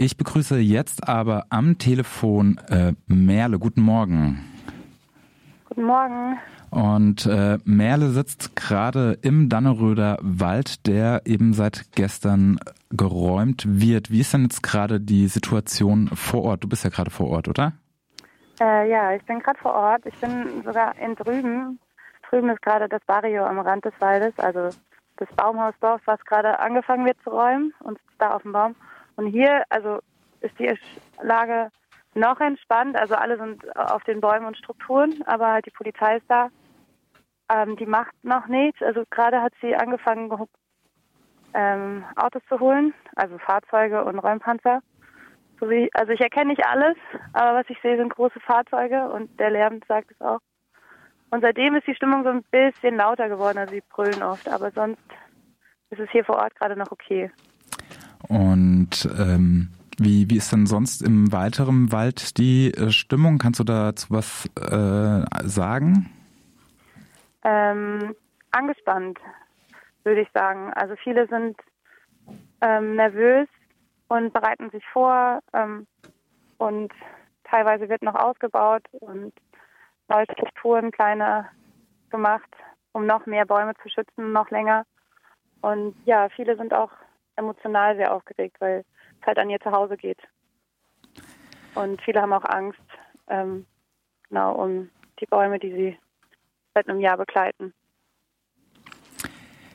Ich begrüße jetzt aber am Telefon äh, Merle. Guten Morgen. Guten Morgen. Und äh, Merle sitzt gerade im Danneröder Wald, der eben seit gestern geräumt wird. Wie ist denn jetzt gerade die Situation vor Ort? Du bist ja gerade vor Ort, oder? Äh, ja, ich bin gerade vor Ort. Ich bin sogar in drüben. Drüben ist gerade das Barrio am Rand des Waldes, also das Baumhausdorf, was gerade angefangen wird zu räumen und da auf dem Baum. Und hier, also ist die Lage noch entspannt. Also alle sind auf den Bäumen und Strukturen, aber halt die Polizei ist da. Ähm, die macht noch nichts. Also gerade hat sie angefangen, ähm, Autos zu holen, also Fahrzeuge und Räumpanzer. So wie, also ich erkenne nicht alles, aber was ich sehe, sind große Fahrzeuge und der Lärm sagt es auch. Und seitdem ist die Stimmung so ein bisschen lauter geworden, also sie brüllen oft, aber sonst ist es hier vor Ort gerade noch okay. Und ähm, wie, wie ist denn sonst im weiteren Wald die äh, Stimmung? Kannst du dazu was äh, sagen? Ähm, angespannt, würde ich sagen. Also viele sind ähm, nervös und bereiten sich vor ähm, und teilweise wird noch ausgebaut und neue Strukturen kleiner gemacht, um noch mehr Bäume zu schützen, noch länger. Und ja, viele sind auch emotional sehr aufgeregt, weil es halt an ihr Zuhause geht. Und viele haben auch Angst, ähm, genau, um die Bäume, die sie seit einem Jahr begleiten.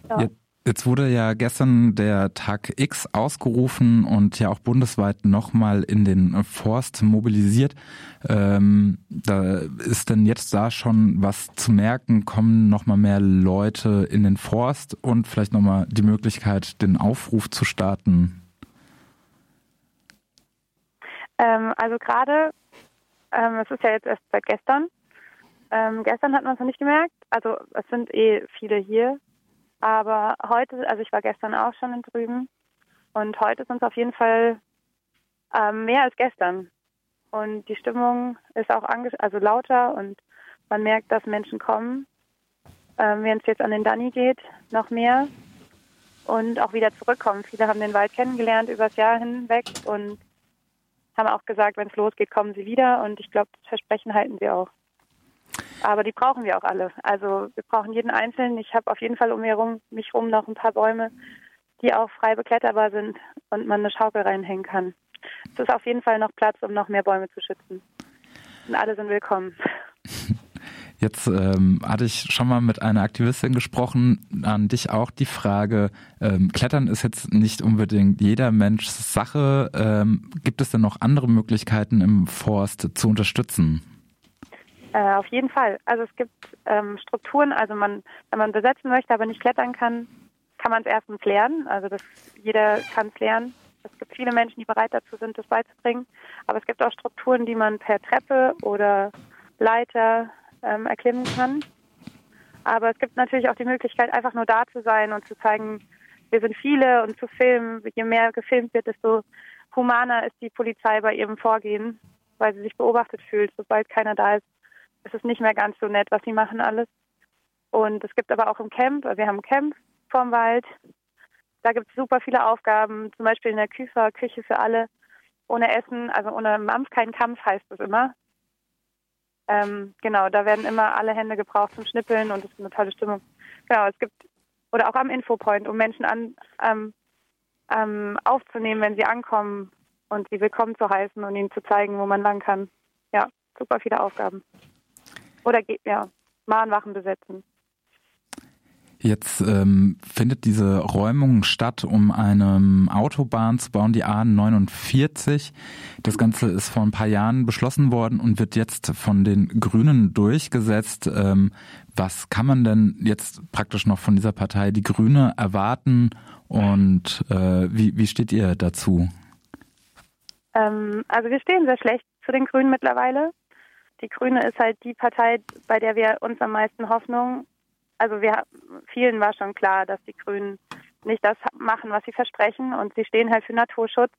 Ja. Jetzt wurde ja gestern der Tag X ausgerufen und ja auch bundesweit nochmal in den Forst mobilisiert. Ähm, da ist denn jetzt da schon was zu merken? Kommen nochmal mehr Leute in den Forst und vielleicht nochmal die Möglichkeit, den Aufruf zu starten? Ähm, also gerade, ähm, es ist ja jetzt erst seit gestern. Ähm, gestern hat man es noch nicht gemerkt. Also es sind eh viele hier aber heute, also ich war gestern auch schon in drüben und heute sind es auf jeden Fall ähm, mehr als gestern. Und die Stimmung ist auch also lauter und man merkt, dass Menschen kommen. Ähm, Wenn es jetzt an den Danny geht, noch mehr und auch wieder zurückkommen. Viele haben den Wald kennengelernt übers Jahr hinweg und haben auch gesagt, wenn es losgeht, kommen sie wieder. Und ich glaube, das Versprechen halten sie auch. Aber die brauchen wir auch alle. Also wir brauchen jeden Einzelnen. Ich habe auf jeden Fall um mich herum, mich herum noch ein paar Bäume, die auch frei bekletterbar sind und man eine Schaukel reinhängen kann. Es ist auf jeden Fall noch Platz, um noch mehr Bäume zu schützen. Und alle sind willkommen. Jetzt ähm, hatte ich schon mal mit einer Aktivistin gesprochen, an dich auch die Frage, ähm, Klettern ist jetzt nicht unbedingt jeder Mensch Sache. Ähm, gibt es denn noch andere Möglichkeiten im Forst zu unterstützen? Äh, auf jeden Fall. Also es gibt ähm, Strukturen, also man, wenn man besetzen möchte, aber nicht klettern kann, kann man es erstens lernen. Also das, jeder kann es lernen. Es gibt viele Menschen, die bereit dazu sind, das beizubringen. Aber es gibt auch Strukturen, die man per Treppe oder Leiter ähm, erklimmen kann. Aber es gibt natürlich auch die Möglichkeit, einfach nur da zu sein und zu zeigen, wir sind viele und zu filmen. Je mehr gefilmt wird, desto humaner ist die Polizei bei ihrem Vorgehen, weil sie sich beobachtet fühlt. Sobald keiner da ist, es ist nicht mehr ganz so nett, was sie machen alles. Und es gibt aber auch im Camp, wir haben ein Camp vorm Wald, da gibt es super viele Aufgaben, zum Beispiel in der Küfer, Küche für alle, ohne Essen, also ohne Mampf kein Kampf heißt es immer. Ähm, genau, da werden immer alle Hände gebraucht zum Schnippeln und es ist eine tolle Stimmung. Genau, es gibt, oder auch am Infopoint, um Menschen an, ähm, ähm, aufzunehmen, wenn sie ankommen und sie willkommen zu heißen und ihnen zu zeigen, wo man lang kann. Ja, super viele Aufgaben. Oder ja, Mahnwachen besetzen. Jetzt ähm, findet diese Räumung statt, um eine Autobahn zu bauen, die A49. Das Ganze ist vor ein paar Jahren beschlossen worden und wird jetzt von den Grünen durchgesetzt. Ähm, was kann man denn jetzt praktisch noch von dieser Partei, die Grüne, erwarten und äh, wie, wie steht ihr dazu? Ähm, also wir stehen sehr schlecht zu den Grünen mittlerweile die Grüne ist halt die Partei, bei der wir uns am meisten Hoffnung, also wir vielen war schon klar, dass die Grünen nicht das machen, was sie versprechen und sie stehen halt für Naturschutz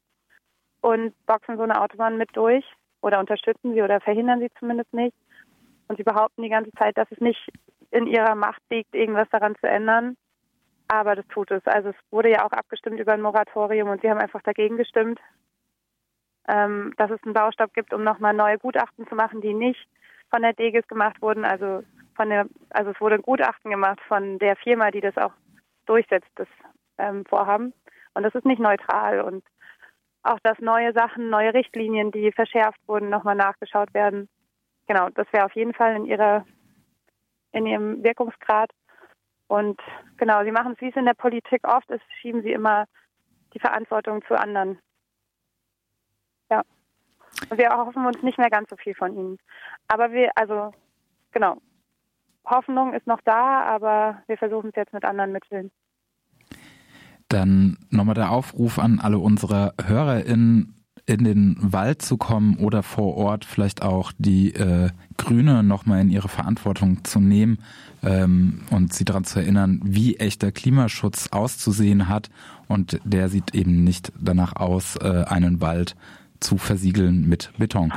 und boxen so eine Autobahn mit durch oder unterstützen sie oder verhindern sie zumindest nicht. Und sie behaupten die ganze Zeit, dass es nicht in ihrer Macht liegt, irgendwas daran zu ändern. Aber das tut es. Also es wurde ja auch abgestimmt über ein Moratorium und sie haben einfach dagegen gestimmt. Ähm, dass es einen Baustopp gibt, um nochmal neue Gutachten zu machen, die nicht von der DEGIS gemacht wurden. Also von der, also es wurde ein Gutachten gemacht von der Firma, die das auch durchsetzt, das ähm, Vorhaben. Und das ist nicht neutral. Und auch, dass neue Sachen, neue Richtlinien, die verschärft wurden, nochmal nachgeschaut werden. Genau, das wäre auf jeden Fall in ihrer, in ihrem Wirkungsgrad. Und genau, sie machen es, wie es in der Politik oft ist, schieben sie immer die Verantwortung zu anderen. Wir hoffen uns nicht mehr ganz so viel von ihnen. Aber wir, also, genau. Hoffnung ist noch da, aber wir versuchen es jetzt mit anderen Mitteln. Dann nochmal der Aufruf an alle unsere HörerInnen, in den Wald zu kommen oder vor Ort vielleicht auch die äh, Grüne nochmal in ihre Verantwortung zu nehmen ähm, und sie daran zu erinnern, wie echter Klimaschutz auszusehen hat. Und der sieht eben nicht danach aus, äh, einen Wald zu versiegeln mit Beton.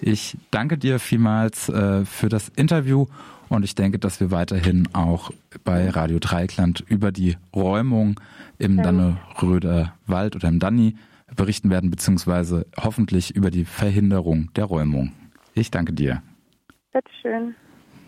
Ich danke dir vielmals äh, für das Interview und ich denke, dass wir weiterhin auch bei Radio Dreikland über die Räumung im Danneröder Wald oder im Danni berichten werden, beziehungsweise hoffentlich über die Verhinderung der Räumung. Ich danke dir. Bitteschön.